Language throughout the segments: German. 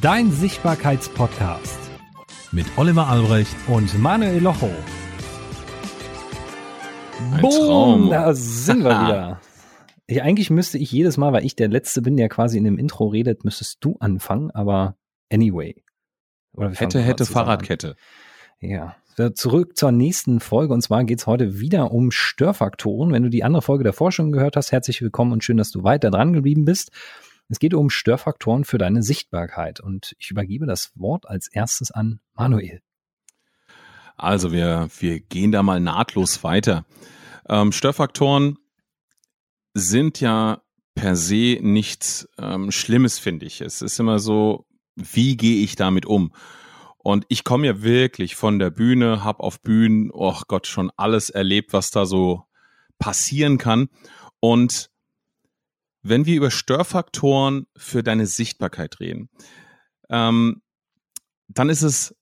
Dein Sichtbarkeitspodcast mit Oliver Albrecht und Manuel Locho. Ein Boom, Traum. da sind wir wieder. Ich, eigentlich müsste ich jedes Mal, weil ich der Letzte bin, der quasi in dem Intro redet, müsstest du anfangen, aber anyway. Hätte, hätte an. Fahrradkette. Ja. Zurück zur nächsten Folge und zwar geht's heute wieder um Störfaktoren. Wenn du die andere Folge davor schon gehört hast, herzlich willkommen und schön, dass du weiter dran geblieben bist. Es geht um Störfaktoren für deine Sichtbarkeit und ich übergebe das Wort als erstes an Manuel. Also wir, wir gehen da mal nahtlos weiter. Ähm, Störfaktoren sind ja per se nichts ähm, Schlimmes, finde ich. Es ist immer so, wie gehe ich damit um? Und ich komme ja wirklich von der Bühne, habe auf Bühnen, oh Gott, schon alles erlebt, was da so passieren kann. Und wenn wir über Störfaktoren für deine Sichtbarkeit reden, ähm, dann ist es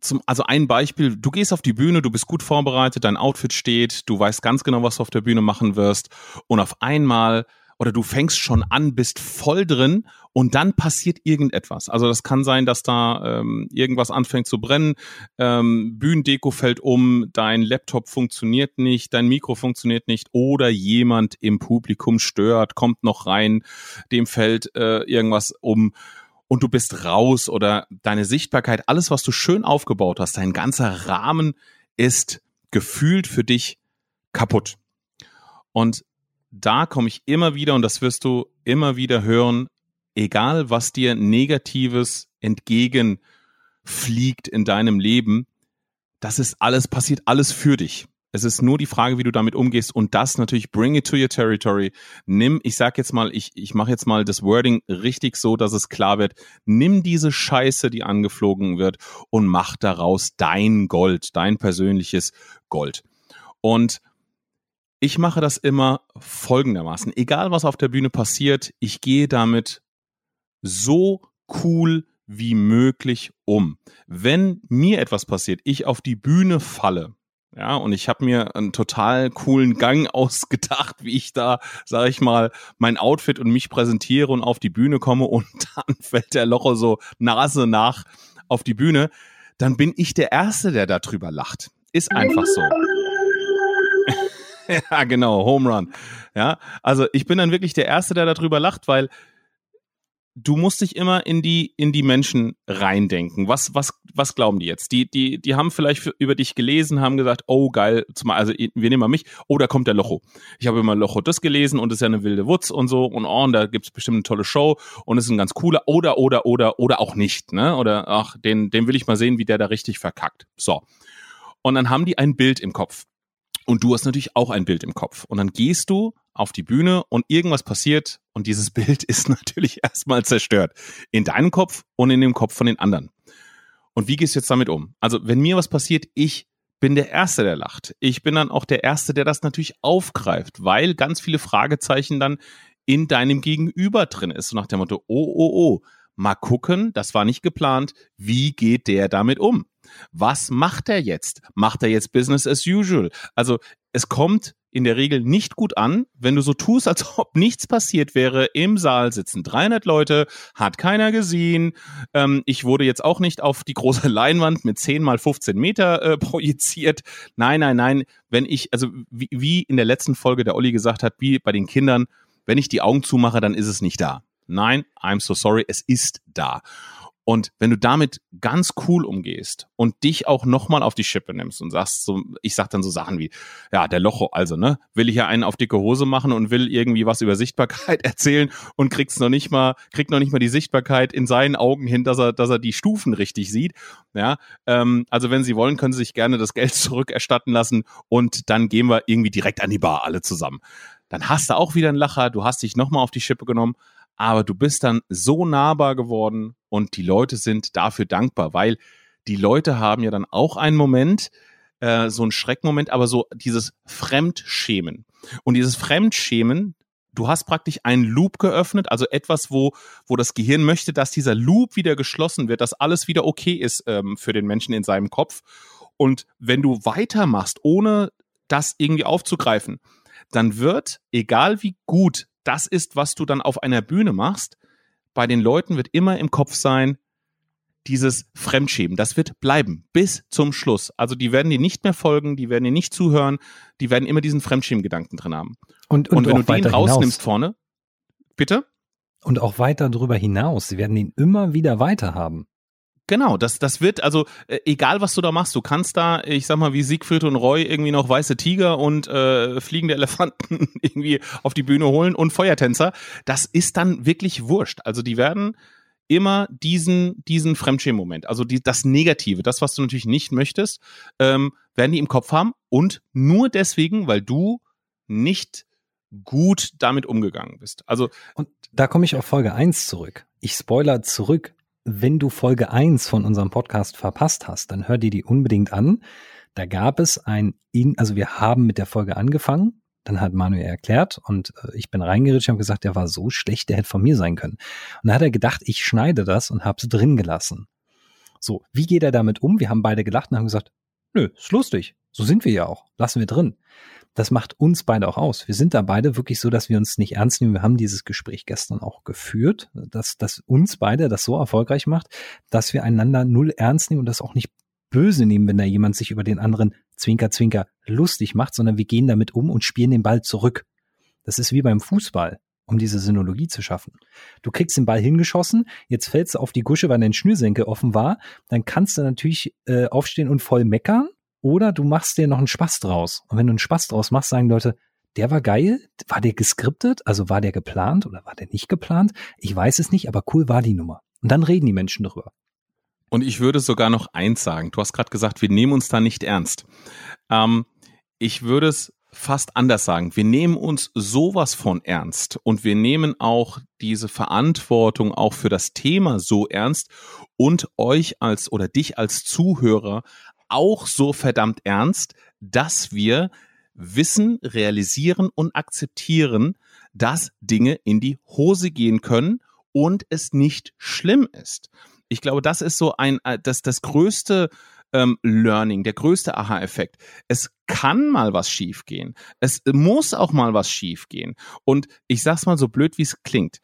zum, also ein Beispiel, du gehst auf die Bühne, du bist gut vorbereitet, dein Outfit steht, du weißt ganz genau, was du auf der Bühne machen wirst und auf einmal oder du fängst schon an, bist voll drin und dann passiert irgendetwas. Also das kann sein, dass da ähm, irgendwas anfängt zu brennen, ähm, Bühnendeko fällt um, dein Laptop funktioniert nicht, dein Mikro funktioniert nicht oder jemand im Publikum stört, kommt noch rein, dem fällt äh, irgendwas um und du bist raus oder deine Sichtbarkeit, alles, was du schön aufgebaut hast, dein ganzer Rahmen ist gefühlt für dich kaputt. Und da komme ich immer wieder, und das wirst du immer wieder hören, egal was dir Negatives entgegenfliegt in deinem Leben, das ist alles, passiert alles für dich. Es ist nur die Frage, wie du damit umgehst und das natürlich bring it to your territory. Nimm, ich sag jetzt mal, ich, ich mache jetzt mal das Wording richtig so, dass es klar wird. Nimm diese Scheiße, die angeflogen wird und mach daraus dein Gold, dein persönliches Gold. Und ich mache das immer folgendermaßen. Egal was auf der Bühne passiert, ich gehe damit so cool wie möglich um. Wenn mir etwas passiert, ich auf die Bühne falle, ja, und ich habe mir einen total coolen Gang ausgedacht, wie ich da, sage ich mal, mein Outfit und mich präsentiere und auf die Bühne komme und dann fällt der Locho so Nase nach auf die Bühne, dann bin ich der Erste, der darüber lacht. Ist einfach so. ja, genau, Home Run. Ja, also ich bin dann wirklich der Erste, der darüber lacht, weil du musst dich immer in die in die Menschen reindenken. Was was was glauben die jetzt? Die die die haben vielleicht über dich gelesen, haben gesagt, oh geil, zumal also wir nehmen mal mich, oh da kommt der Locho. Ich habe immer Locho das gelesen und ist ja eine wilde Wutz und so und oh, und da gibt's bestimmt eine tolle Show und ist ein ganz cooler oder oder oder oder auch nicht, ne? Oder ach, den den will ich mal sehen, wie der da richtig verkackt. So. Und dann haben die ein Bild im Kopf. Und du hast natürlich auch ein Bild im Kopf. Und dann gehst du auf die Bühne und irgendwas passiert und dieses Bild ist natürlich erstmal zerstört. In deinem Kopf und in dem Kopf von den anderen. Und wie gehst du jetzt damit um? Also, wenn mir was passiert, ich bin der Erste, der lacht. Ich bin dann auch der Erste, der das natürlich aufgreift, weil ganz viele Fragezeichen dann in deinem Gegenüber drin ist. So nach dem Motto, oh, oh, oh, mal gucken, das war nicht geplant. Wie geht der damit um? Was macht er jetzt? Macht er jetzt Business as usual? Also es kommt in der Regel nicht gut an, wenn du so tust, als ob nichts passiert wäre. Im Saal sitzen 300 Leute, hat keiner gesehen. Ähm, ich wurde jetzt auch nicht auf die große Leinwand mit 10 mal 15 Meter äh, projiziert. Nein, nein, nein. Wenn ich, also wie, wie in der letzten Folge der Olli gesagt hat, wie bei den Kindern, wenn ich die Augen zumache, dann ist es nicht da. Nein, I'm so sorry, es ist da. Und wenn du damit ganz cool umgehst und dich auch nochmal auf die Schippe nimmst und sagst so, ich sag dann so Sachen wie, ja, der Locho, also, ne, will ich ja einen auf dicke Hose machen und will irgendwie was über Sichtbarkeit erzählen und kriegt's noch nicht mal, kriegt noch nicht mal die Sichtbarkeit in seinen Augen hin, dass er, dass er die Stufen richtig sieht. Ja, ähm, also wenn Sie wollen, können Sie sich gerne das Geld zurückerstatten lassen und dann gehen wir irgendwie direkt an die Bar alle zusammen. Dann hast du auch wieder einen Lacher, du hast dich nochmal auf die Schippe genommen, aber du bist dann so nahbar geworden und die Leute sind dafür dankbar, weil die Leute haben ja dann auch einen Moment, äh, so einen Schreckmoment, aber so dieses Fremdschämen. Und dieses Fremdschämen, du hast praktisch einen Loop geöffnet, also etwas, wo, wo das Gehirn möchte, dass dieser Loop wieder geschlossen wird, dass alles wieder okay ist ähm, für den Menschen in seinem Kopf. Und wenn du weitermachst, ohne das irgendwie aufzugreifen, dann wird, egal wie gut das ist, was du dann auf einer Bühne machst, bei den Leuten wird immer im Kopf sein, dieses Fremdschämen, das wird bleiben bis zum Schluss. Also die werden dir nicht mehr folgen, die werden dir nicht zuhören, die werden immer diesen Fremdschämen-Gedanken drin haben. Und, und, Und wenn du den rausnimmst hinaus. vorne, bitte? Und auch weiter darüber hinaus. Sie werden ihn immer wieder weiter haben. Genau, das, das wird, also äh, egal was du da machst, du kannst da, ich sag mal, wie Siegfried und Roy irgendwie noch weiße Tiger und äh, fliegende Elefanten irgendwie auf die Bühne holen und Feuertänzer. Das ist dann wirklich wurscht. Also die werden immer diesen, diesen Fremdschämen-Moment, also die, das Negative, das, was du natürlich nicht möchtest, ähm, werden die im Kopf haben und nur deswegen, weil du nicht gut damit umgegangen bist. Also Und da komme ich auf Folge 1 zurück. Ich spoiler zurück. Wenn du Folge 1 von unserem Podcast verpasst hast, dann hör dir die unbedingt an. Da gab es ein, In also wir haben mit der Folge angefangen, dann hat Manuel erklärt und äh, ich bin reingeritscht und habe gesagt, der war so schlecht, der hätte von mir sein können. Und dann hat er gedacht, ich schneide das und habe es drin gelassen. So, wie geht er damit um? Wir haben beide gelacht und haben gesagt, nö, ist lustig. So sind wir ja auch. Lassen wir drin. Das macht uns beide auch aus. Wir sind da beide wirklich so, dass wir uns nicht ernst nehmen. Wir haben dieses Gespräch gestern auch geführt, dass, dass uns beide das so erfolgreich macht, dass wir einander null ernst nehmen und das auch nicht böse nehmen, wenn da jemand sich über den anderen Zwinker, Zwinker lustig macht, sondern wir gehen damit um und spielen den Ball zurück. Das ist wie beim Fußball, um diese Synologie zu schaffen. Du kriegst den Ball hingeschossen, jetzt fällst du auf die Gusche, weil dein Schnürsenkel offen war, dann kannst du natürlich äh, aufstehen und voll meckern oder du machst dir noch einen Spaß draus. Und wenn du einen Spaß draus machst, sagen Leute, der war geil, war der geskriptet, also war der geplant oder war der nicht geplant? Ich weiß es nicht, aber cool war die Nummer. Und dann reden die Menschen darüber. Und ich würde sogar noch eins sagen. Du hast gerade gesagt, wir nehmen uns da nicht ernst. Ähm, ich würde es fast anders sagen. Wir nehmen uns sowas von ernst und wir nehmen auch diese Verantwortung auch für das Thema so ernst und euch als oder dich als Zuhörer auch so verdammt ernst, dass wir wissen, realisieren und akzeptieren, dass Dinge in die Hose gehen können und es nicht schlimm ist. Ich glaube, das ist so ein, äh, das, das größte ähm, Learning, der größte Aha-Effekt. Es kann mal was schiefgehen. Es muss auch mal was schiefgehen. Und ich sag's mal so blöd, wie es klingt.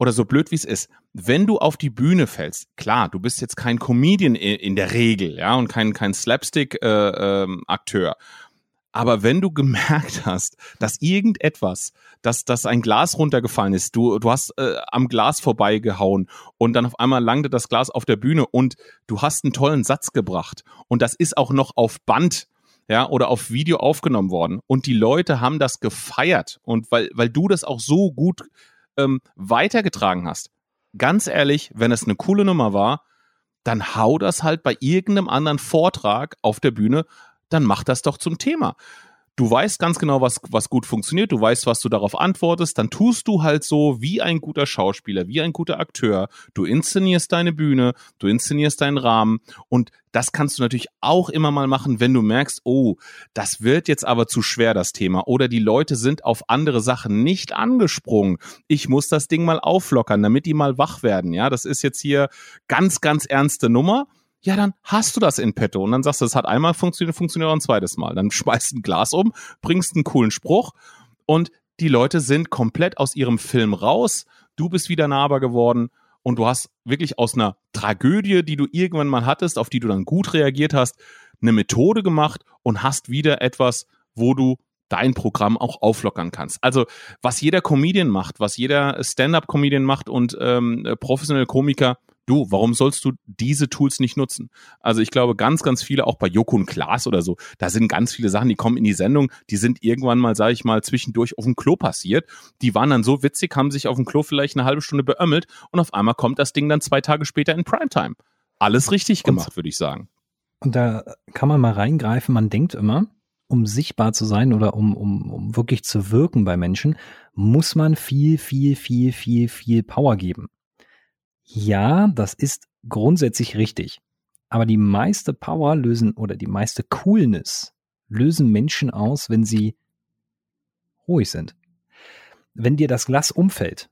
Oder so blöd, wie es ist. Wenn du auf die Bühne fällst, klar, du bist jetzt kein Comedian in der Regel, ja, und kein, kein Slapstick-Akteur. aber wenn du gemerkt hast, dass irgendetwas, dass, dass ein Glas runtergefallen ist, du, du hast äh, am Glas vorbeigehauen und dann auf einmal langte das Glas auf der Bühne und du hast einen tollen Satz gebracht und das ist auch noch auf Band ja, oder auf Video aufgenommen worden und die Leute haben das gefeiert und weil, weil du das auch so gut ähm, weitergetragen hast. Ganz ehrlich, wenn es eine coole Nummer war, dann hau das halt bei irgendeinem anderen Vortrag auf der Bühne dann mach das doch zum Thema. Du weißt ganz genau, was, was gut funktioniert, du weißt, was du darauf antwortest, dann tust du halt so wie ein guter Schauspieler, wie ein guter Akteur. Du inszenierst deine Bühne, du inszenierst deinen Rahmen und das kannst du natürlich auch immer mal machen, wenn du merkst, oh, das wird jetzt aber zu schwer, das Thema. Oder die Leute sind auf andere Sachen nicht angesprungen. Ich muss das Ding mal auflockern, damit die mal wach werden. Ja, das ist jetzt hier ganz, ganz ernste Nummer ja, dann hast du das in petto. Und dann sagst du, es hat einmal funktioniert, funktioniert auch ein zweites Mal. Dann schmeißt ein Glas um, bringst einen coolen Spruch und die Leute sind komplett aus ihrem Film raus. Du bist wieder nahbar geworden und du hast wirklich aus einer Tragödie, die du irgendwann mal hattest, auf die du dann gut reagiert hast, eine Methode gemacht und hast wieder etwas, wo du dein Programm auch auflockern kannst. Also was jeder Comedian macht, was jeder Stand-up-Comedian macht und ähm, professionelle Komiker, du, warum sollst du diese Tools nicht nutzen? Also ich glaube, ganz, ganz viele, auch bei Joko und Klaas oder so, da sind ganz viele Sachen, die kommen in die Sendung, die sind irgendwann mal, sage ich mal, zwischendurch auf dem Klo passiert. Die waren dann so witzig, haben sich auf dem Klo vielleicht eine halbe Stunde beömmelt und auf einmal kommt das Ding dann zwei Tage später in Primetime. Alles richtig gemacht, würde ich sagen. Und da kann man mal reingreifen, man denkt immer, um sichtbar zu sein oder um, um, um wirklich zu wirken bei Menschen, muss man viel, viel, viel, viel, viel Power geben. Ja, das ist grundsätzlich richtig. Aber die meiste Power lösen oder die meiste Coolness lösen Menschen aus, wenn sie ruhig sind. Wenn dir das Glas umfällt,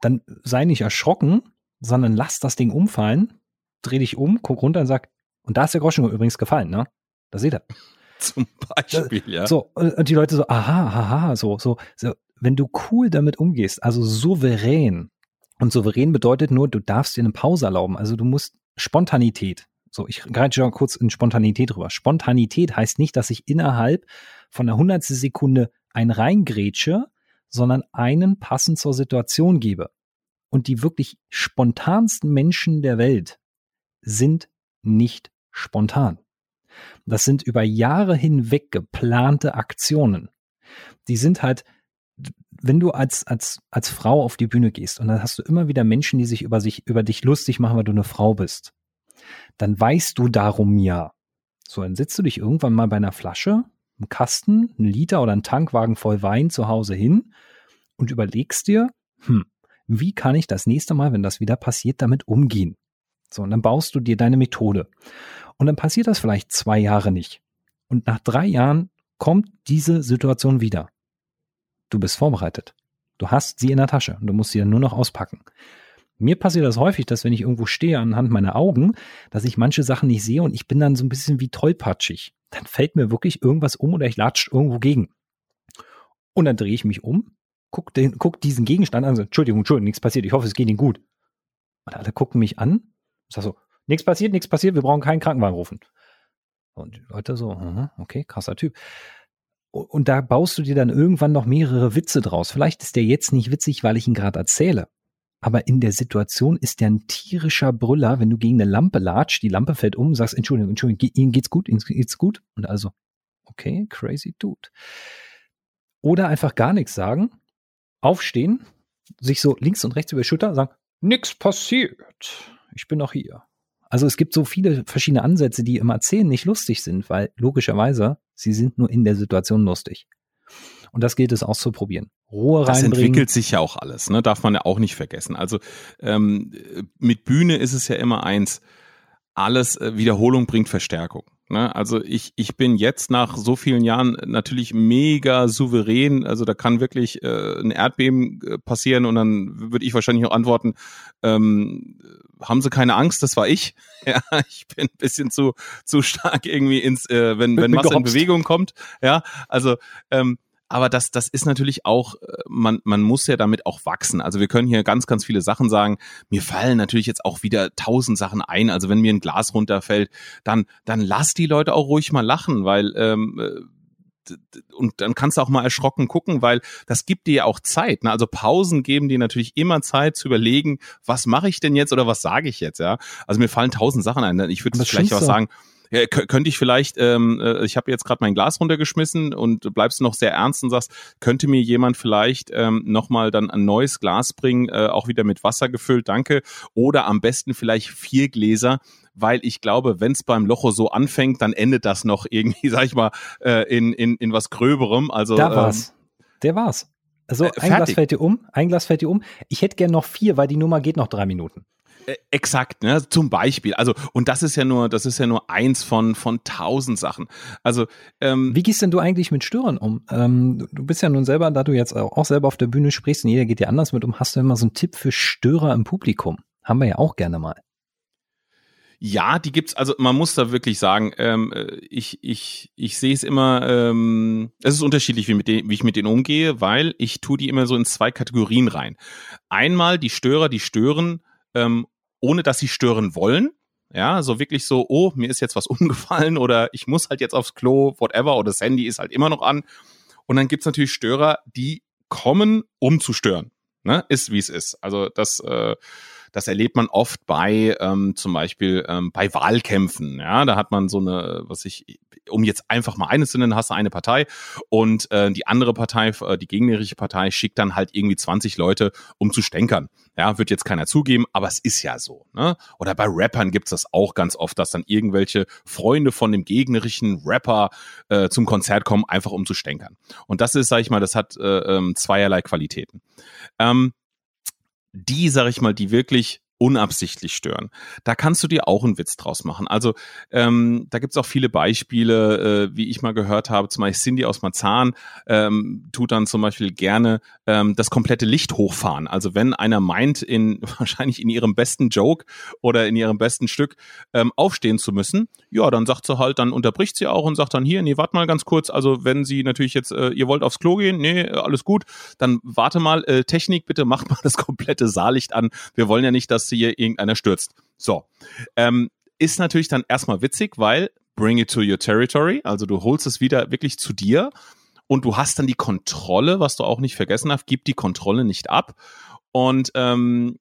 dann sei nicht erschrocken, sondern lass das Ding umfallen, dreh dich um, guck runter und sag, und da ist der Groschen übrigens gefallen, ne? Da seht ihr. Zum Beispiel, ja. So, und die Leute so, aha, aha, so, so, so, wenn du cool damit umgehst, also souverän, Und souverän bedeutet nur, du darfst dir eine Pause erlauben. Also du musst Spontanität. So, ich greife schon kurz in Spontanität rüber. Spontanität heißt nicht, dass ich innerhalb von einer hundertstel Sekunde ein reingrätsche, sondern einen passend zur Situation gebe. Und die wirklich spontansten Menschen der Welt sind nicht spontan. Das sind über Jahre hinweg geplante Aktionen. Die sind halt, wenn du als, als, als Frau auf die Bühne gehst und dann hast du immer wieder Menschen, die sich über sich, über dich lustig machen, weil du eine Frau bist, dann weißt du darum ja. So, dann sitzt du dich irgendwann mal bei einer Flasche, einem Kasten, einen Liter oder einen Tankwagen voll Wein zu Hause hin und überlegst dir, hm, wie kann ich das nächste Mal, wenn das wieder passiert, damit umgehen? So, und dann baust du dir deine Methode. Und dann passiert das vielleicht zwei Jahre nicht. Und nach drei Jahren kommt diese Situation wieder. Du bist vorbereitet. Du hast sie in der Tasche und du musst sie dann nur noch auspacken. Mir passiert das häufig, dass wenn ich irgendwo stehe anhand meiner Augen, dass ich manche Sachen nicht sehe und ich bin dann so ein bisschen wie tollpatschig. Dann fällt mir wirklich irgendwas um oder ich latsche irgendwo gegen. Und dann drehe ich mich um, guck, den, guck diesen Gegenstand an, so, Entschuldigung, Entschuldigung, nichts passiert, ich hoffe, es geht Ihnen gut. Und alle gucken mich an, sag so, nichts passiert, nichts passiert, wir brauchen keinen Krankenwagen rufen. Und die Leute so, okay, krasser Typ. Und da baust du dir dann irgendwann noch mehrere Witze draus. Vielleicht ist der jetzt nicht witzig, weil ich ihn gerade erzähle. Aber in der Situation ist der ein tierischer Brüller, wenn du gegen eine Lampe latscht, die Lampe fällt um, sagst, Entschuldigung, Entschuldigung, Ihnen geht's gut, Ihnen geht's gut. Und also, okay, crazy dude. Oder einfach gar nichts sagen, aufstehen, sich so links und rechts über die Schulter sagen, nix passiert. Ich bin noch hier. Also es gibt so viele verschiedene Ansätze, die im Erzählen nicht lustig sind, weil logischerweise sie sind nur in der Situation lustig. Und das gilt es auszuprobieren. Ruhe das reinbringen. Das entwickelt sich ja auch alles, ne? darf man ja auch nicht vergessen. Also ähm, mit Bühne ist es ja immer eins, alles äh, Wiederholung bringt Verstärkung. Ne? Also ich, ich bin jetzt nach so vielen Jahren natürlich mega souverän. Also da kann wirklich äh, ein Erdbeben äh, passieren und dann würde ich wahrscheinlich auch antworten, ähm, haben Sie keine Angst, das war ich. Ja, ich bin ein bisschen zu, zu stark irgendwie ins, äh, wenn, wenn Masse in Bewegung kommt. Ja, also ähm, aber das, das ist natürlich auch, äh, man, man muss ja damit auch wachsen. Also wir können hier ganz, ganz viele Sachen sagen. Mir fallen natürlich jetzt auch wieder tausend Sachen ein. Also wenn mir ein Glas runterfällt, dann, dann lass die Leute auch ruhig mal lachen, weil ähm, äh, und dann kannst du auch mal erschrocken gucken, weil das gibt dir ja auch Zeit. Ne? Also Pausen geben dir natürlich immer Zeit zu überlegen, was mache ich denn jetzt oder was sage ich jetzt, ja. Also mir fallen tausend Sachen ein. Ich würde vielleicht was sagen, ja, könnte ich vielleicht, ähm, äh, ich habe jetzt gerade mein Glas runtergeschmissen und bleibst noch sehr ernst und sagst, könnte mir jemand vielleicht ähm, nochmal dann ein neues Glas bringen, äh, auch wieder mit Wasser gefüllt, danke. Oder am besten vielleicht vier Gläser, weil ich glaube, wenn es beim Locho so anfängt, dann endet das noch irgendwie, sag ich mal, äh, in, in, in was Gröberem. Also, da war's. Ähm, Der war's. Also äh, ein Glas fällt dir um, ein Glas fällt dir um. Ich hätte gern noch vier, weil die Nummer geht noch drei Minuten. Äh, exakt, ne? Zum Beispiel. Also, und das ist ja nur, das ist ja nur eins von, von tausend Sachen. Also, ähm, Wie gehst denn du eigentlich mit Störern um? Ähm, du bist ja nun selber, da du jetzt auch selber auf der Bühne sprichst und jeder geht ja anders mit um, hast du immer so einen Tipp für Störer im Publikum? Haben wir ja auch gerne mal. Ja, die gibt's. Also man muss da wirklich sagen, ähm, äh, ich ich ich sehe es immer. Ähm, es ist unterschiedlich, wie mit denen, wie ich mit denen umgehe, weil ich tue die immer so in zwei Kategorien rein. Einmal die Störer, die stören ähm, ohne dass sie stören wollen. Ja, so wirklich so, oh, mir ist jetzt was umgefallen oder ich muss halt jetzt aufs Klo, whatever, oder das Handy ist halt immer noch an. Und dann gibt's natürlich Störer, die kommen, um zu stören. Ne? Ist, wie es ist. Also das, äh, das erlebt man oft bei ähm, zum Beispiel ähm, bei Wahlkämpfen. Ja, da hat man so eine, was ich, um jetzt einfach mal eines zu nennen, hast du eine Partei und äh, die andere Partei, äh, die gegnerische Partei, schickt dann halt irgendwie 20 Leute, um zu stänkern. Ja, wird jetzt keiner zugeben, aber es ist ja so. Ne? Oder bei Rappern gibt's das auch ganz oft, dass dann irgendwelche Freunde von dem gegnerischen Rapper äh, zum Konzert kommen, einfach um zu stänkern. Und das ist, sag ich mal, das hat äh, ähm, zweierlei Qualitäten. Ähm, die, sag ich mal, die wirklich unabsichtlich stören. Da kannst du dir auch einen Witz draus machen. Also ähm, da gibt's auch viele Beispiele, äh, wie ich mal gehört habe, zum Beispiel Cindy aus Marzahn ähm, tut dann zum Beispiel gerne ähm, das komplette Licht hochfahren. Also wenn einer meint, in wahrscheinlich in ihrem besten Joke oder in ihrem besten Stück ähm, aufstehen zu müssen, ja, dann sagt sie halt, dann unterbricht sie auch und sagt dann hier, nee, warte mal ganz kurz. Also wenn sie natürlich jetzt, äh, ihr wollt aufs Klo gehen, nee, alles gut, dann warte mal, äh, Technik, bitte macht mal das komplette Saallicht an. Wir wollen ja nicht, dass hier irgendeiner stürzt. So. Ähm, ist natürlich dann erstmal witzig, weil bring it to your territory, also du holst es wieder wirklich zu dir und du hast dann die Kontrolle, was du auch nicht vergessen hast, gib die Kontrolle nicht ab und ähm,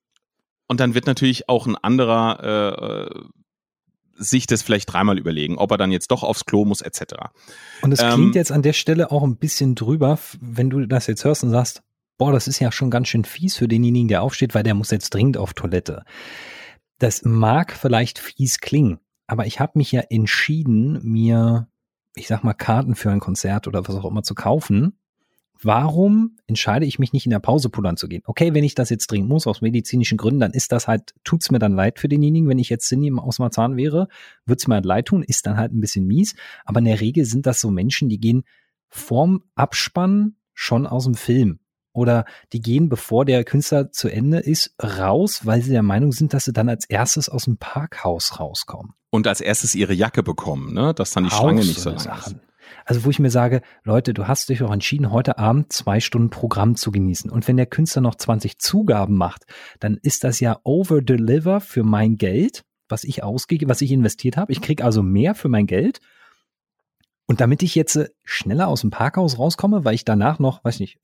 und dann wird natürlich auch ein anderer äh, sich das vielleicht dreimal überlegen, ob er dann jetzt doch aufs Klo muss, etc. Und es klingt ähm, jetzt an der Stelle auch ein bisschen drüber, wenn du das jetzt hörst und sagst, boah, das ist ja schon ganz schön fies für denjenigen, der aufsteht, weil der muss jetzt dringend auf Toilette. Das mag vielleicht fies klingen, aber ich habe mich ja entschieden, mir, ich sag mal, Karten für ein Konzert oder was auch immer zu kaufen. Warum entscheide ich mich nicht in der Pause pullern zu gehen? Okay, wenn ich das jetzt dringend muss, aus medizinischen Gründen, dann ist das halt, tut's mir dann leid für denjenigen. Wenn ich jetzt Cindy aus Marzahn wäre, wird's mir halt leid tun, ist dann halt ein bisschen mies. Aber in der Regel sind das so Menschen, die gehen vorm Abspann schon aus dem Film oder die gehen, bevor der Künstler zu Ende ist, raus, weil sie der Meinung sind, dass sie dann als erstes aus dem Parkhaus rauskommen. Und als erstes ihre Jacke bekommen, ne? dass dann die Auch Schlange nicht so lang Sachen. ist. Also wo ich mir sage, Leute, du hast dich auch entschieden, heute Abend zwei Stunden Programm zu genießen. Und wenn der Künstler noch 20 Zugaben macht, dann ist das ja over-deliver für mein Geld, was ich ausgebe, was ich investiert habe. Ich kriege also mehr für mein Geld. Und damit ich jetzt äh, schneller aus dem Parkhaus rauskomme, weil ich danach noch, weiß nicht,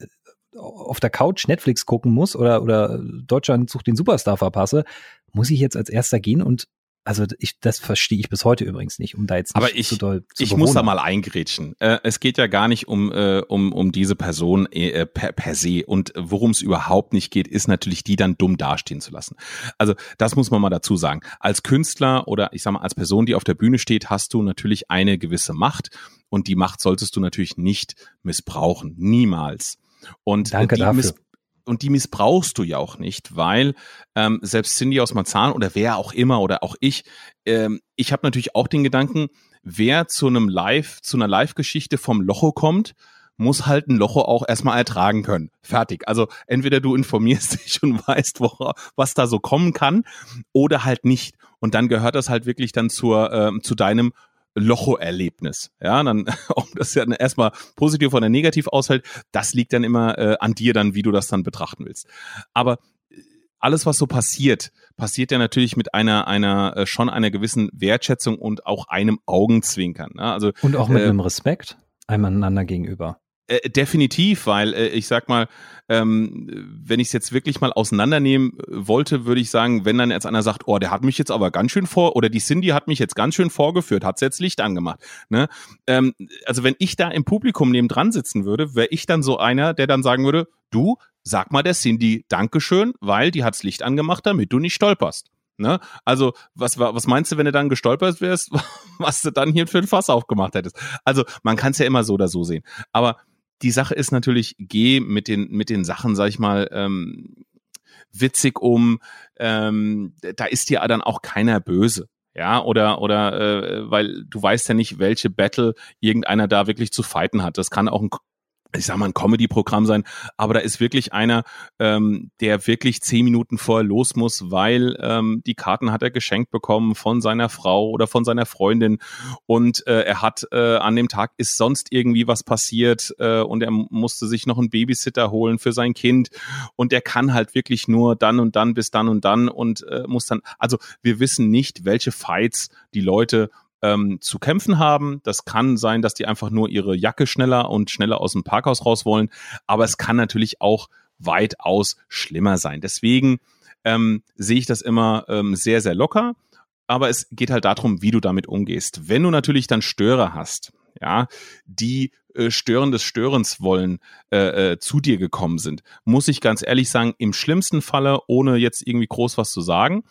auf der Couch Netflix gucken muss oder, oder Deutschland sucht den Superstar verpasse, muss ich jetzt als erster gehen und also ich, das verstehe ich bis heute übrigens nicht, um da jetzt nicht Aber ich, zu doll zu Ich muss da mal eingrätschen. Äh, es geht ja gar nicht um, äh, um, um diese Person äh, per, per se. Und worum es überhaupt nicht geht, ist natürlich, die dann dumm dastehen zu lassen. Also das muss man mal dazu sagen. Als Künstler oder ich sag mal, als Person, die auf der Bühne steht, hast du natürlich eine gewisse Macht. Und die Macht solltest du natürlich nicht missbrauchen. Niemals. Und Danke dafür. und die missbrauchst du ja auch nicht, weil ähm, selbst Cindy aus Marzahn oder wer auch immer oder auch ich, ähm, ich habe natürlich auch den Gedanken, wer zu einem Live, zu einer Live-Geschichte vom Locho kommt, muss halt ein Locho auch erstmal ertragen können. Fertig. Also entweder du informierst dich und weißt, wo, was da so kommen kann, oder halt nicht. Und dann gehört das halt wirklich dann zur, ähm, zu deinem Locho-Erlebnis. Ja, dann, ob das ja erstmal positiv oder negativ ausfällt, das liegt dann immer äh, an dir dann, wie du das dann betrachten willst. Aber äh, alles, was so passiert, passiert ja natürlich mit einer, einer, äh, schon einer gewissen Wertschätzung und auch einem Augenzwinkern. Ne? Also, und auch mit äh, einem Respekt einem einander gegenüber. Äh, definitiv, weil äh, ich sag mal, ähm, wenn ich es jetzt wirklich mal auseinandernehmen äh, wollte, würde ich sagen, wenn dann jetzt einer sagt, oh, der hat mich jetzt aber ganz schön vor, oder die Cindy hat mich jetzt ganz schön vorgeführt, hat jetzt Licht angemacht. Ne? Ähm, also wenn ich da im Publikum neben dran sitzen würde, wäre ich dann so einer, der dann sagen würde, du, sag mal der Cindy Dankeschön, weil die hat's Licht angemacht, damit du nicht stolperst. Ne? Also, was, was meinst du, wenn du dann gestolpert wärst, was du dann hier für ein Fass aufgemacht hättest? Also, man kann es ja immer so oder so sehen. Aber die Sache ist natürlich, geh mit den, mit den Sachen, sag ich mal, ähm, witzig um. Ähm, da ist dir dann auch keiner böse. Ja, oder, oder äh, weil du weißt ja nicht, welche Battle irgendeiner da wirklich zu fighten hat. Das kann auch ein ich sag mal, ein Comedy-Programm sein, aber da ist wirklich einer, ähm, der wirklich zehn Minuten vorher los muss, weil ähm, die Karten hat er geschenkt bekommen von seiner Frau oder von seiner Freundin. Und äh, er hat äh, an dem Tag ist sonst irgendwie was passiert äh, und er musste sich noch einen Babysitter holen für sein Kind. Und der kann halt wirklich nur dann und dann bis dann und dann und äh, muss dann, also wir wissen nicht, welche Fights die Leute ähm, zu kämpfen haben. Das kann sein, dass die einfach nur ihre Jacke schneller und schneller aus dem Parkhaus raus wollen. Aber es kann natürlich auch weitaus schlimmer sein. Deswegen ähm, sehe ich das immer ähm, sehr, sehr locker. Aber es geht halt darum, wie du damit umgehst. Wenn du natürlich dann Störer hast, ja, die äh, Stören des Störens wollen äh, äh, zu dir gekommen sind, muss ich ganz ehrlich sagen, im schlimmsten Falle, ohne jetzt irgendwie groß was zu sagen,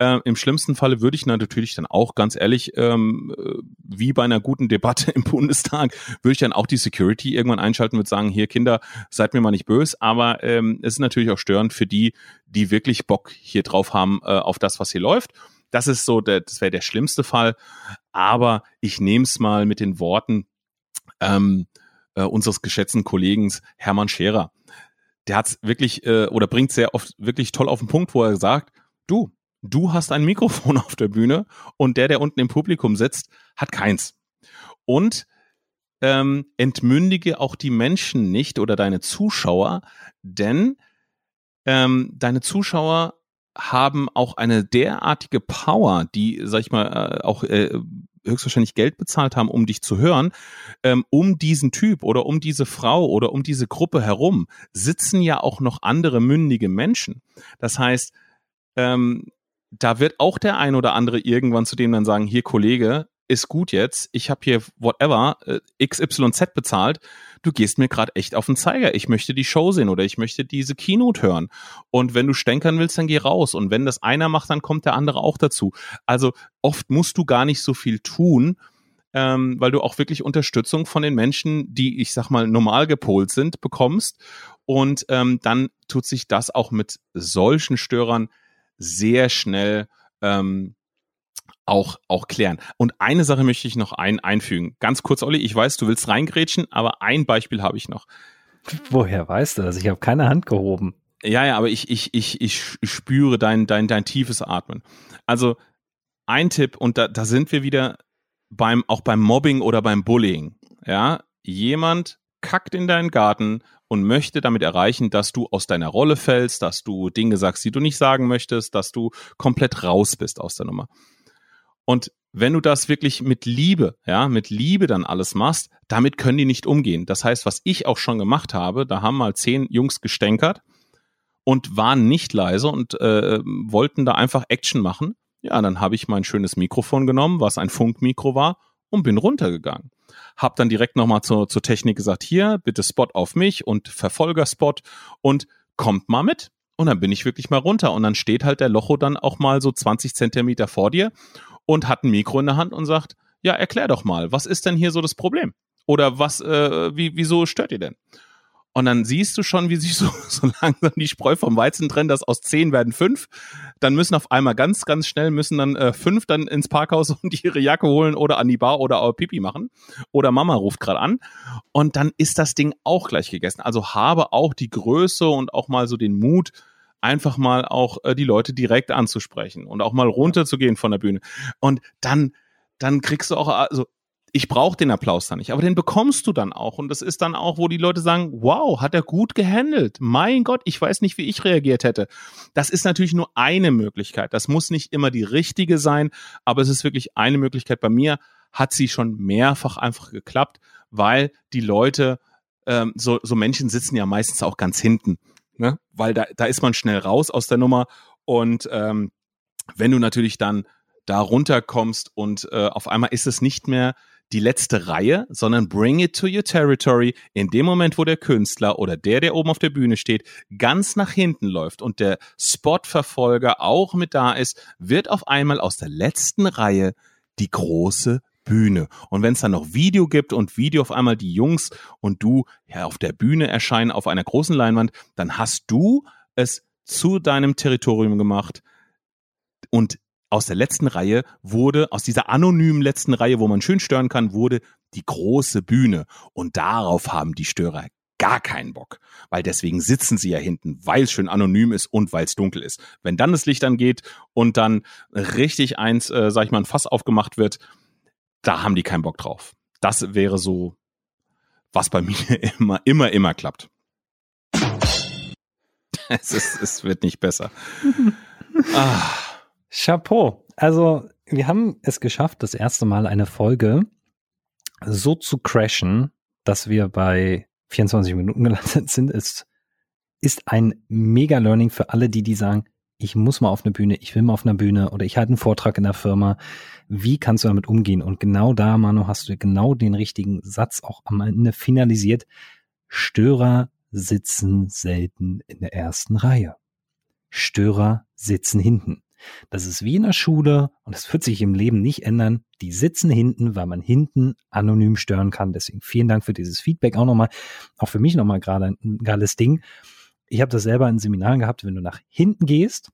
äh, Im schlimmsten Falle würde ich natürlich dann auch ganz ehrlich, ähm, äh, wie bei einer guten Debatte im Bundestag, würde ich dann auch die Security irgendwann einschalten und sagen, hier Kinder, seid mir mal nicht böse, aber ähm, es ist natürlich auch störend für die, die wirklich Bock hier drauf haben, auf das, was hier läuft. Das ist so, der, das wäre der schlimmste Fall. Aber ich nehme es mal mit den Worten ähm, äh, unseres geschätzten Kollegen Hermann Scherer. Der hat es wirklich äh, oder bringt sehr oft wirklich toll auf den Punkt, wo er sagt, du, du hast ein Mikrofon auf der Bühne und der, der unten im Publikum sitzt, hat keins. Und ähm, entmündige auch die Menschen nicht oder deine Zuschauer, denn ähm, deine Zuschauer haben auch eine derartige Power, die, sag ich mal, äh, auch äh, höchstwahrscheinlich Geld bezahlt haben, um dich zu hören, ähm, um diesen Typ oder um diese Frau oder um diese Gruppe herum sitzen ja auch noch andere mündige Menschen. Das heißt, ähm, da wird auch der ein oder andere irgendwann zu dem dann sagen, hier Kollege, ist gut jetzt, ich habe hier whatever, äh, XYZ bezahlt, du gehst mir gerade echt auf den Zeiger, ich möchte die Show sehen oder ich möchte diese Keynote hören. Und wenn du stänkern willst, dann geh raus. Und wenn das einer macht, dann kommt der andere auch dazu. Also oft musst du gar nicht so viel tun, ähm, weil du auch wirklich Unterstützung von den Menschen, die, ich sag mal, normal gepolt sind, bekommst. Und ähm, dann tut sich das auch mit solchen Störern sehr schnell ähm, auch, auch klären. Und eine Sache möchte ich noch ein, einfügen. Ganz kurz, Olli, ich weiß, du willst reingrätschen, aber ein Beispiel habe ich noch. Woher weißt du das? Ich habe keine Hand gehoben. Ja, ja, aber ich, ich, ich, ich spüre dein, dein, dein tiefes Atmen. Also ein Tipp, und da, da sind wir wieder beim, auch beim Mobbing oder beim Bullying. Ja, jemand kackt in deinen Garten und möchte damit erreichen, dass du aus deiner Rolle fällst, dass du Dinge sagst, die du nicht sagen möchtest, dass du komplett raus bist aus der Nummer. Und wenn du das wirklich mit Liebe, ja, mit Liebe dann alles machst, damit können die nicht umgehen. Das heißt, was ich auch schon gemacht habe, da haben mal zehn Jungs gestänkert und waren nicht leise und äh, wollten da einfach Action machen. Ja, dann habe ich mein schönes Mikrofon genommen, was ein Funkmikro war, und bin runtergegangen. Hab dann direkt nochmal zur, zur Technik gesagt, hier, bitte Spot auf mich und Verfolgerspot und kommt mal mit. Und dann bin ich wirklich mal runter und dann steht halt der Locho dann auch mal so 20 Zentimeter vor dir und hat ein Mikro in der Hand und sagt, ja, erklär doch mal, was ist denn hier so das Problem? Oder was, äh, wie, wieso stört ihr denn? Und dann siehst du schon, wie sich so, so langsam die Spreu vom Weizen trennt, dass aus zehn werden fünf. Dann müssen auf einmal ganz, ganz schnell müssen dann äh, fünf dann ins Parkhaus und ihre Jacke holen oder an die Bar oder auch Pipi machen. Oder Mama ruft gerade an. Und dann ist das Ding auch gleich gegessen. Also habe auch die Größe und auch mal so den Mut, einfach mal auch äh, die Leute direkt anzusprechen und auch mal runterzugehen von der Bühne. Und dann, dann kriegst du auch, also ich brauche den Applaus dann nicht, aber den bekommst du dann auch. Und das ist dann auch, wo die Leute sagen, wow, hat er gut gehandelt. Mein Gott, ich weiß nicht, wie ich reagiert hätte. Das ist natürlich nur eine Möglichkeit. Das muss nicht immer die richtige sein, aber es ist wirklich eine Möglichkeit. Bei mir hat sie schon mehrfach einfach geklappt, weil die Leute, ähm, so, so Menschen sitzen ja meistens auch ganz hinten, ne? weil da, da ist man schnell raus aus der Nummer. Und ähm, wenn du natürlich dann da runterkommst und äh, auf einmal ist es nicht mehr die letzte Reihe, sondern bring it to your territory. In dem Moment, wo der Künstler oder der, der oben auf der Bühne steht, ganz nach hinten läuft und der Spotverfolger auch mit da ist, wird auf einmal aus der letzten Reihe die große Bühne. Und wenn es dann noch Video gibt und Video auf einmal die Jungs und du ja, auf der Bühne erscheinen auf einer großen Leinwand, dann hast du es zu deinem Territorium gemacht und aus der letzten Reihe wurde, aus dieser anonymen letzten Reihe, wo man schön stören kann, wurde die große Bühne. Und darauf haben die Störer gar keinen Bock, weil deswegen sitzen sie ja hinten, weil es schön anonym ist und weil es dunkel ist. Wenn dann das Licht angeht und dann richtig eins, äh, sag ich mal, ein Fass aufgemacht wird, da haben die keinen Bock drauf. Das wäre so, was bei mir immer, immer, immer klappt. es, ist, es wird nicht besser. ah. Chapeau. Also, wir haben es geschafft, das erste Mal eine Folge so zu crashen, dass wir bei 24 Minuten gelandet sind. Es ist ein mega Learning für alle, die, die sagen, ich muss mal auf eine Bühne, ich will mal auf einer Bühne oder ich halte einen Vortrag in der Firma. Wie kannst du damit umgehen? Und genau da, Manu, hast du genau den richtigen Satz auch am Ende finalisiert. Störer sitzen selten in der ersten Reihe. Störer sitzen hinten. Das ist wie in der Schule und das wird sich im Leben nicht ändern. Die sitzen hinten, weil man hinten anonym stören kann. Deswegen vielen Dank für dieses Feedback auch nochmal. Auch für mich nochmal gerade ein geiles Ding. Ich habe das selber in Seminaren gehabt, wenn du nach hinten gehst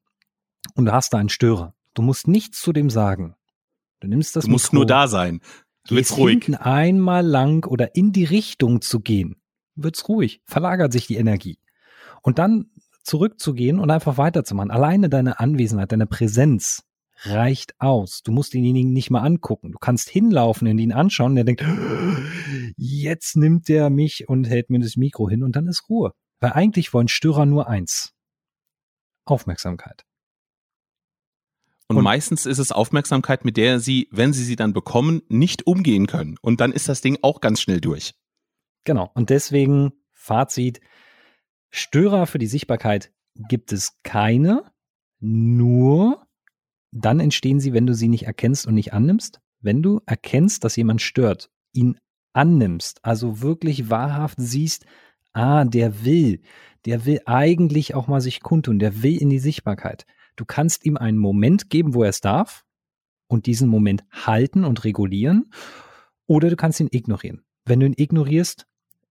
und du hast da einen Störer. Du musst nichts zu dem sagen. Du nimmst das Du musst Mikro, nur da sein. Du gehst ruhig. hinten einmal lang oder in die Richtung zu gehen. Wird's ruhig, verlagert sich die Energie. Und dann zurückzugehen und einfach weiterzumachen. Alleine deine Anwesenheit, deine Präsenz reicht aus. Du musst denjenigen nicht mal angucken. Du kannst hinlaufen, in ihn anschauen, der denkt, jetzt nimmt der mich und hält mir das Mikro hin und dann ist Ruhe. Weil eigentlich wollen Störer nur eins. Aufmerksamkeit. Und, Und- meistens ist es Aufmerksamkeit, mit der sie, wenn sie sie dann bekommen, nicht umgehen können. Und dann ist das Ding auch ganz schnell durch. Genau. Und deswegen Fazit. Störer für die Sichtbarkeit gibt es keine. Nur dann entstehen sie, wenn du sie nicht erkennst und nicht annimmst. Wenn du erkennst, dass jemand stört, ihn annimmst, also wirklich wahrhaft siehst, ah, der will, der will eigentlich auch mal sich kundtun, der will in die Sichtbarkeit. Du kannst ihm einen Moment geben, wo er es darf und diesen Moment halten und regulieren oder du kannst ihn ignorieren. Wenn du ihn ignorierst,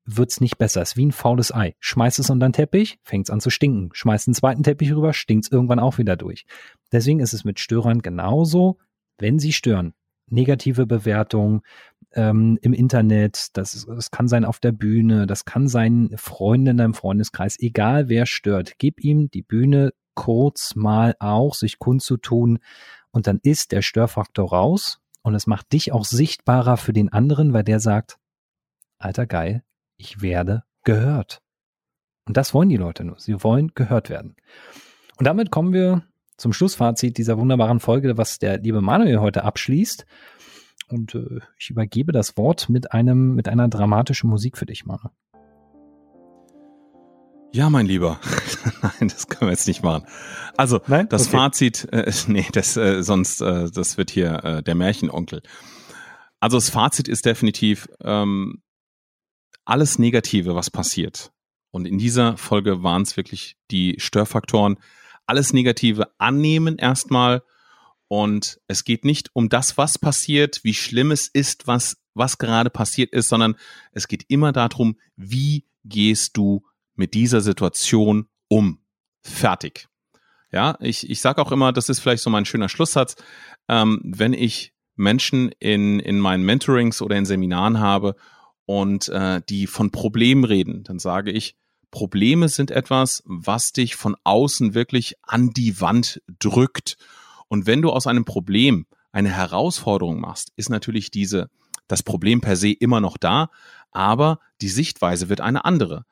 wird's nicht besser. Es ist wie ein faules Ei. Schmeißt es unter den Teppich, fängt's an zu stinken. Schmeißt einen zweiten Teppich rüber, stinkt's irgendwann auch wieder durch. Deswegen ist es mit Störern genauso, wenn sie stören. Negative Bewertung ähm, im Internet, das, das kann sein auf der Bühne, das kann sein Freunde in deinem Freundeskreis, egal wer stört, gib ihm die Bühne kurz mal auch, sich kundzutun und dann ist der Störfaktor raus und es macht dich auch sichtbarer für den anderen, weil der sagt, alter geil, ich werde gehört. Und das wollen die Leute nur. Sie wollen gehört werden. Und damit kommen wir zum Schlussfazit dieser wunderbaren Folge, was der liebe Manuel heute abschließt. Und äh, ich übergebe das Wort mit einem, mit einer dramatischen Musik für dich, Manuel. Ja, mein Lieber. Nein, das können wir jetzt nicht machen. Also, Nein? das Okay. Fazit, äh, nee, das äh, sonst, äh, das wird hier äh, der Märchenonkel. Also das Fazit ist definitiv ähm, alles Negative, was passiert. Und in dieser Folge waren es wirklich die Störfaktoren. Alles Negative annehmen erstmal. Und es geht nicht um das, was passiert, wie schlimm es ist, was, was gerade passiert ist, sondern es geht immer darum, wie gehst du mit dieser Situation um. Fertig. Ja, ich, ich sage auch immer, das ist vielleicht so mein schöner Schlusssatz, ähm, wenn ich Menschen in, in meinen Mentorings oder in Seminaren habe und äh, die von Problemen reden, dann sage ich, Probleme sind etwas, was dich von außen wirklich an die Wand drückt. Und wenn du aus einem Problem eine Herausforderung machst, ist natürlich diese, das Problem per se immer noch da, aber die Sichtweise wird eine andere.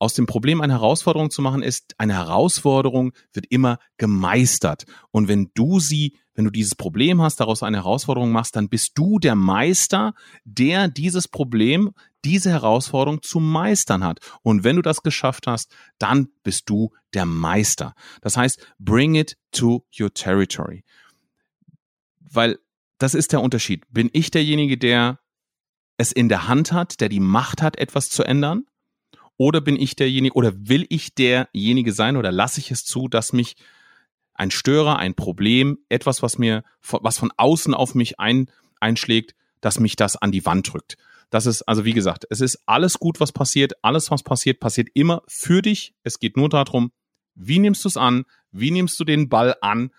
Aus dem Problem eine Herausforderung zu machen, ist eine Herausforderung wird immer gemeistert. Und wenn du sie, wenn du dieses Problem hast, daraus eine Herausforderung machst, dann bist du der Meister, der dieses Problem, diese Herausforderung zu meistern hat. Und wenn du das geschafft hast, dann bist du der Meister. Das heißt, bring it to your territory. Weil das ist der Unterschied. Bin ich derjenige, der es in der Hand hat, der die Macht hat, etwas zu ändern? Oder bin ich derjenige, oder will ich derjenige sein, oder lasse ich es zu, dass mich ein Störer, ein Problem, etwas, was mir, was von außen auf mich ein, einschlägt, dass mich das an die Wand drückt. Das ist, also wie gesagt, es ist alles gut, was passiert. Alles, was passiert, passiert immer für dich. Es geht nur darum, wie nimmst du es an? Wie nimmst du den Ball an?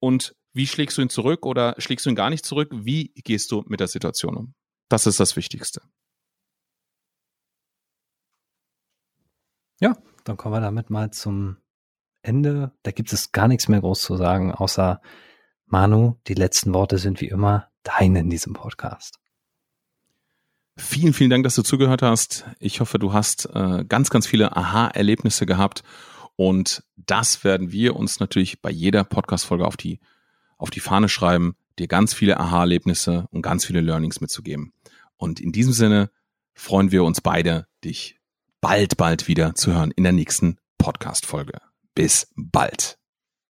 Und wie schlägst du ihn zurück oder schlägst du ihn gar nicht zurück? Wie gehst du mit der Situation um? Das ist das Wichtigste. Ja, dann kommen wir damit mal zum Ende. Da gibt es gar nichts mehr groß zu sagen, außer Manu, die letzten Worte sind wie immer deine in diesem Podcast. Vielen, vielen Dank, dass du zugehört hast. Ich hoffe, du hast äh, ganz, ganz viele Aha-Erlebnisse gehabt. Und das werden wir uns natürlich bei jeder Podcast-Folge auf die, auf die Fahne schreiben, dir ganz viele Aha-Erlebnisse und ganz viele Learnings mitzugeben. Und in diesem Sinne freuen wir uns beide, dich bald, bald wieder zu hören in der nächsten Podcast-Folge. Bis bald.